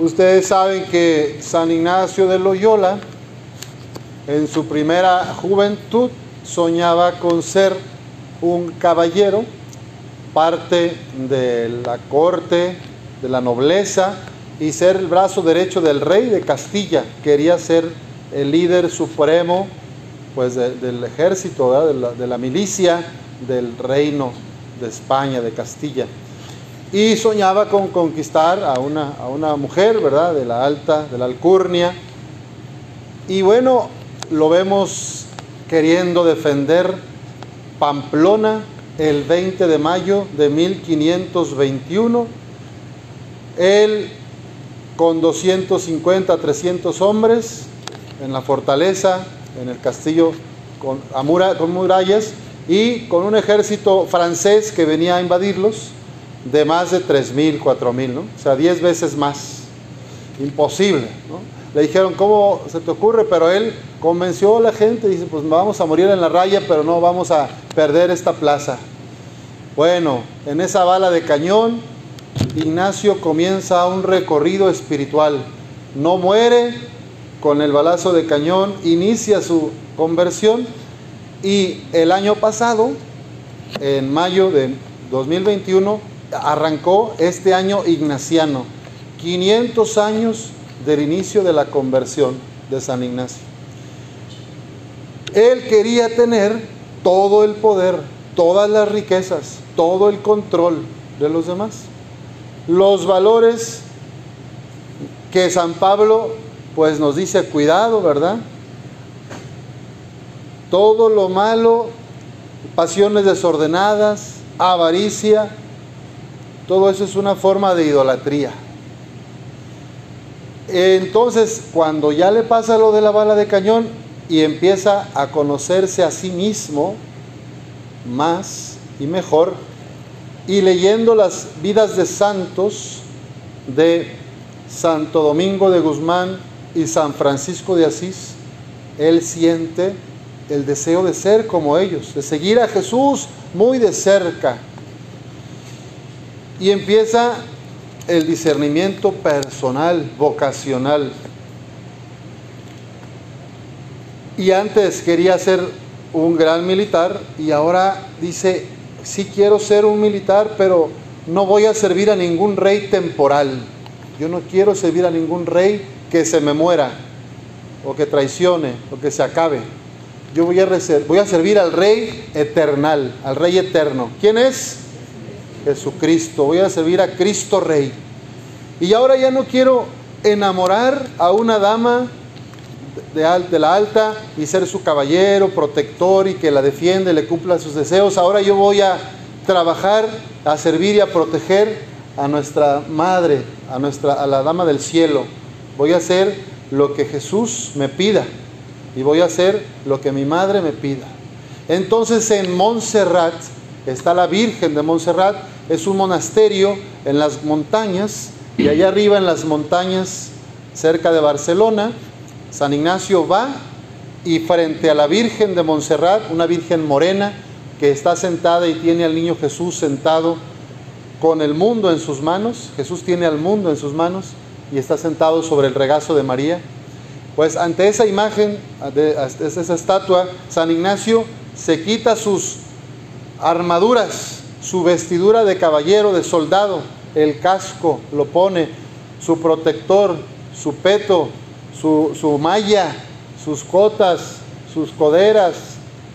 Ustedes saben que San Ignacio de Loyola, en su primera juventud, soñaba con ser un caballero, parte de la corte, de la nobleza, y ser el brazo derecho del rey de Castilla. Quería ser el líder supremo pues, del ejército, de la, de la milicia del reino de España, de Castilla. Y soñaba con conquistar a una, a una mujer, ¿verdad? De la alta, de la alcurnia. Y bueno, lo vemos queriendo defender Pamplona el 20 de mayo de 1521. Él con 250, 300 hombres en la fortaleza, en el castillo con, con murallas, y con un ejército francés que venía a invadirlos de más de 3.000, 4.000, ¿no? O sea, 10 veces más. Imposible, ¿no? Le dijeron, ¿cómo se te ocurre? Pero él convenció a la gente, dice, pues vamos a morir en la raya, pero no vamos a perder esta plaza. Bueno, en esa bala de cañón, Ignacio comienza un recorrido espiritual. No muere con el balazo de cañón, inicia su conversión y el año pasado, en mayo de 2021, arrancó este año ignaciano, 500 años del inicio de la conversión de San Ignacio. Él quería tener todo el poder, todas las riquezas, todo el control de los demás. Los valores que San Pablo pues nos dice cuidado, ¿verdad? Todo lo malo, pasiones desordenadas, avaricia, todo eso es una forma de idolatría. Entonces, cuando ya le pasa lo de la bala de cañón y empieza a conocerse a sí mismo más y mejor, y leyendo las vidas de santos de Santo Domingo de Guzmán y San Francisco de Asís, él siente el deseo de ser como ellos, de seguir a Jesús muy de cerca. Y empieza el discernimiento personal, vocacional. Y antes quería ser un gran militar y ahora dice, sí quiero ser un militar, pero no voy a servir a ningún rey temporal. Yo no quiero servir a ningún rey que se me muera o que traicione o que se acabe. Yo voy a, servir al rey eternal, al rey eterno. ¿Quién es? Jesucristo. Voy a servir a Cristo Rey. Y ahora ya no quiero enamorar a una dama de, la alta y ser su caballero, protector y que la defiende, le cumpla sus deseos. Ahora yo voy a trabajar, a servir y a proteger a nuestra madre, a, nuestra, a la dama del cielo. Voy a hacer lo que Jesús me pida y voy a hacer lo que mi madre me pida. Entonces en Montserrat está la Virgen de Montserrat, es un monasterio en las montañas y allá arriba en las montañas cerca de Barcelona, San Ignacio va y frente a la Virgen de Montserrat, una Virgen morena que está sentada y tiene al niño Jesús sentado con el mundo en sus manos, Jesús tiene al mundo en sus manos y está sentado sobre el regazo de María. Pues ante esa imagen, de esa estatua, San Ignacio se quita sus armaduras, su vestidura de caballero, de soldado, el casco lo pone, su protector, su peto, su, malla, sus cotas, sus coderas,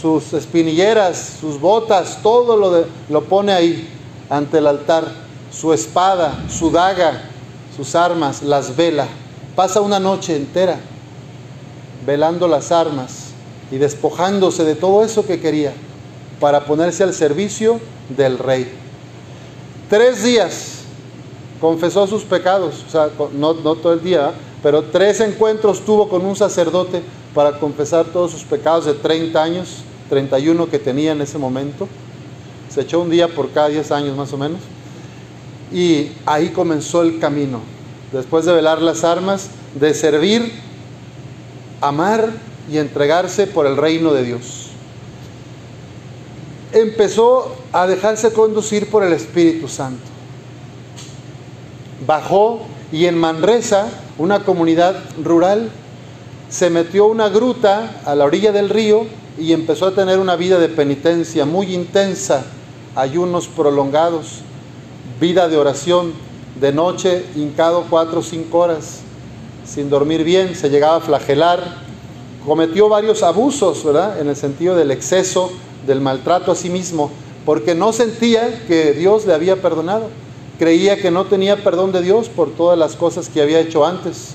sus espinilleras, sus botas, todo lo, lo pone ahí ante el altar, su espada, su daga, sus armas, las vela. Pasa una noche entera velando las armas y despojándose de todo eso que quería para ponerse al servicio del rey. Tres días confesó sus pecados, o sea, no, todo el día, pero tres encuentros tuvo con un sacerdote para confesar todos sus pecados de 30 años, 31 que tenía en ese momento. Se echó un día por cada 10 años más o menos. Y ahí comenzó el camino, después de velar las armas, de servir, amar y entregarse por el reino de Dios empezó a dejarse conducir por el Espíritu Santo. Bajó Y en Manresa, una comunidad rural, se metió una gruta a la orilla del río y empezó a tener una vida de penitencia muy intensa, ayunos prolongados, vida de oración, de noche hincado cuatro o cinco horas, sin dormir bien, se llegaba a flagelar, cometió varios abusos, ¿verdad? En el sentido del exceso, del maltrato a sí mismo, porque no sentía que Dios le había perdonado. Creía que no tenía perdón de Dios por todas las cosas que había hecho antes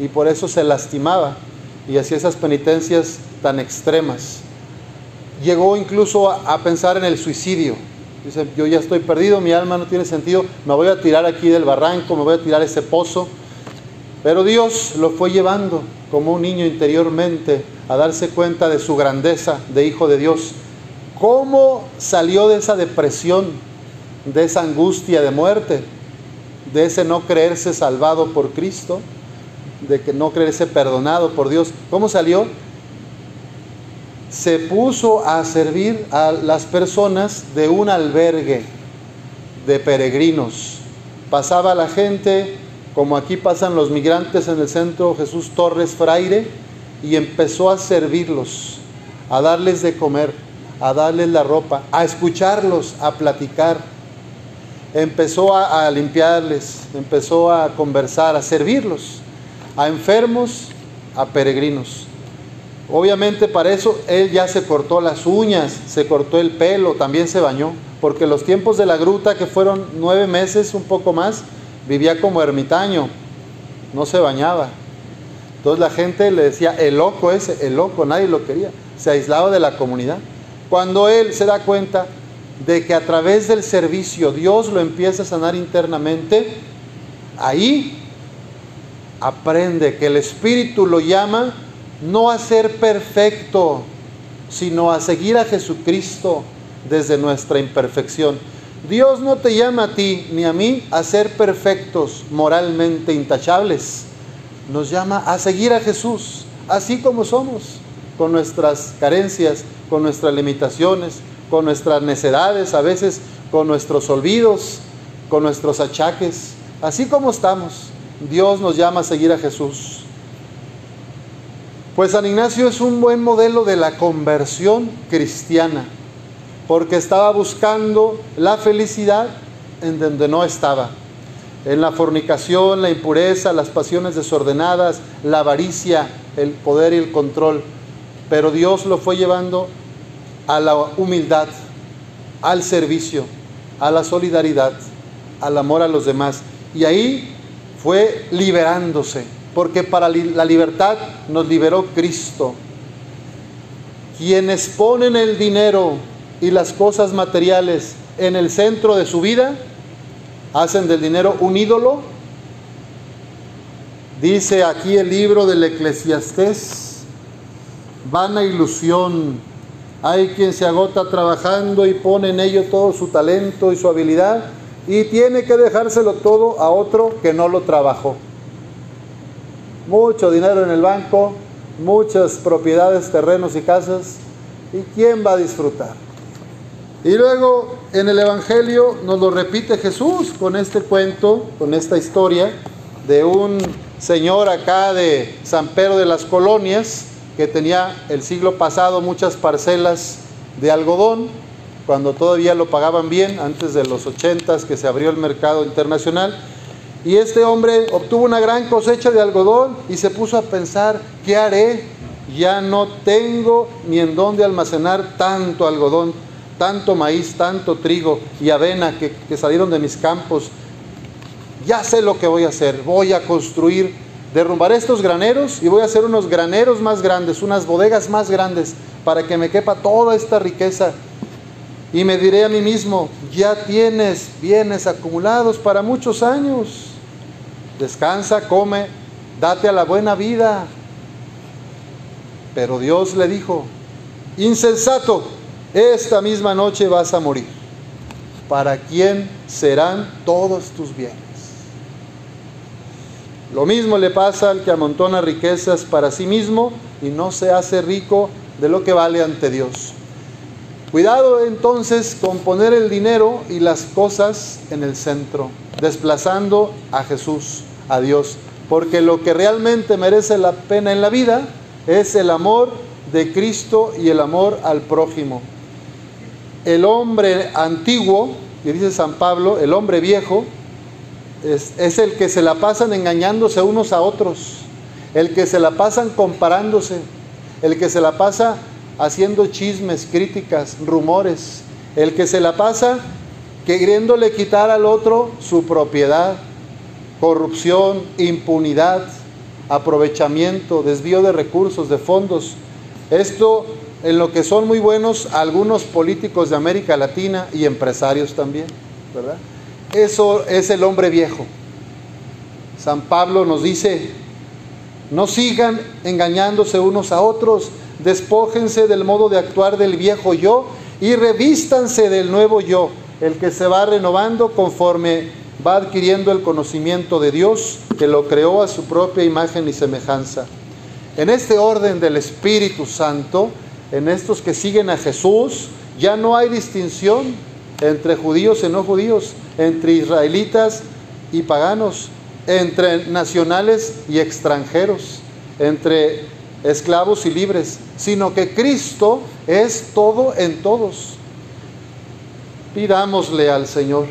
y por eso se lastimaba y hacía esas penitencias tan extremas. Llegó incluso a, pensar en el suicidio. Dice, yo ya estoy perdido, mi alma no tiene sentido, me voy a tirar aquí del barranco, me voy a tirar ese pozo. Pero Dios lo fue llevando como un niño interiormente a darse cuenta de su grandeza de hijo de Dios ¿Cómo salió de esa depresión, de esa angustia de muerte, de ese no creerse salvado por Cristo, de que no creerse perdonado por Dios? ¿Cómo salió? Se puso a servir a las personas de un albergue de peregrinos. Pasaba la gente, como aquí pasan los migrantes en el centro Jesús Torres Fraire, y empezó a servirlos, a darles de comer a darles la ropa, a escucharlos, a platicar. Empezó a, limpiarles, empezó a conversar, a servirlos, a enfermos, a peregrinos. Obviamente para eso él ya se cortó las uñas, se cortó el pelo, también se bañó, porque los tiempos de la gruta, que fueron nueve meses, un poco más, vivía como ermitaño, no se bañaba. Entonces la gente le decía, el loco ese, el loco, nadie lo quería, se aislaba de la comunidad. Cuando él se da cuenta de que a través del servicio Dios lo empieza a sanar internamente, ahí aprende que el Espíritu lo llama no a ser perfecto, sino a seguir a Jesucristo desde nuestra imperfección. Dios no te llama a ti ni a mí a ser perfectos, moralmente intachables. Nos llama a seguir a Jesús, así como somos, con nuestras carencias, con nuestras limitaciones, con nuestras necedades, a veces con nuestros olvidos, con nuestros achaques. Así como estamos, Dios nos llama a seguir a Jesús. Pues San Ignacio es un buen modelo de la conversión cristiana, porque estaba buscando la felicidad en donde no estaba. En la fornicación, la impureza, las pasiones desordenadas, la avaricia, el poder y el control pero Dios lo fue llevando a la humildad, al servicio, a la solidaridad, al amor a los demás. Y ahí fue liberándose, porque para la libertad nos liberó Cristo. Quienes ponen el dinero y las cosas materiales en el centro de su vida, hacen del dinero un ídolo. Dice aquí el libro del eclesiastés vana ilusión. Hay quien se agota trabajando y pone en ello todo su talento y su habilidad y tiene que dejárselo todo a otro que no lo trabajó. Mucho dinero en el banco, muchas propiedades, terrenos y casas. ¿Y quién va a disfrutar? Y luego en el Evangelio nos lo repite Jesús con este cuento, con esta historia de un señor acá de San Pedro de las Colonias, que tenía el siglo pasado muchas parcelas de algodón, cuando todavía lo pagaban bien, antes de los 80 que se abrió el mercado internacional. Y este hombre obtuvo una gran cosecha de algodón y se puso a pensar, ¿qué haré? Ya no tengo ni en dónde almacenar tanto algodón, tanto maíz, tanto trigo y avena que, que salieron de mis campos. Ya sé lo que voy a hacer, voy a construir derrumbaré estos graneros y voy a hacer unos graneros más grandes, unas bodegas más grandes, para que me quepa toda esta riqueza. Y me diré a mí mismo, ya tienes bienes acumulados para muchos años. Descansa, come, date a la buena vida. Pero Dios le dijo, insensato, esta misma noche vas a morir. ¿Para quién serán todos tus bienes? Lo mismo le pasa al que amontona riquezas para sí mismo y no se hace rico de lo que vale ante Dios. Cuidado entonces con poner el dinero y las cosas en el centro, desplazando a Jesús, a Dios. Porque lo que realmente merece la pena en la vida es el amor de Cristo y el amor al prójimo. El hombre antiguo, que dice San Pablo, el hombre viejo, es, es, el que se la pasan engañándose unos a otros, el que se la pasan comparándose, el que se la pasa haciendo chismes, críticas, rumores, el que se la pasa queriéndole quitar al otro su propiedad, corrupción, impunidad, aprovechamiento, desvío de recursos, de fondos. Esto en lo que son muy buenos algunos políticos de América Latina y empresarios también, ¿verdad? Eso es el hombre viejo. San Pablo nos dice, no sigan engañándose unos a otros, despójense del modo de actuar del viejo yo y revístanse del nuevo yo, el que se va renovando conforme va adquiriendo el conocimiento de Dios, que lo creó a su propia imagen y semejanza. En este orden del Espíritu Santo, en estos que siguen a Jesús, ya no hay distinción entre judíos y no judíos, entre israelitas y paganos, entre nacionales y extranjeros, entre esclavos y libres, sino que Cristo es todo en todos. Pidámosle al Señor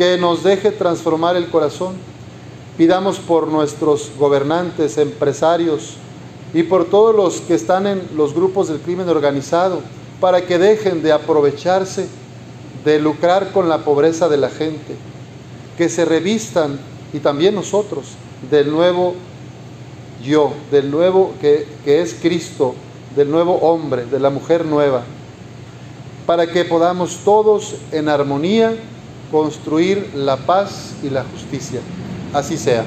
que nos deje transformar el corazón. Pidamos por nuestros gobernantes, empresarios y por todos los que están en los grupos del crimen organizado, para que dejen de aprovecharse, de lucrar con la pobreza de la gente, que se revistan, y también nosotros, del nuevo yo, del nuevo que, que es Cristo, del nuevo hombre, de la mujer nueva, para que podamos todos en armonía construir la paz y la justicia. Así sea.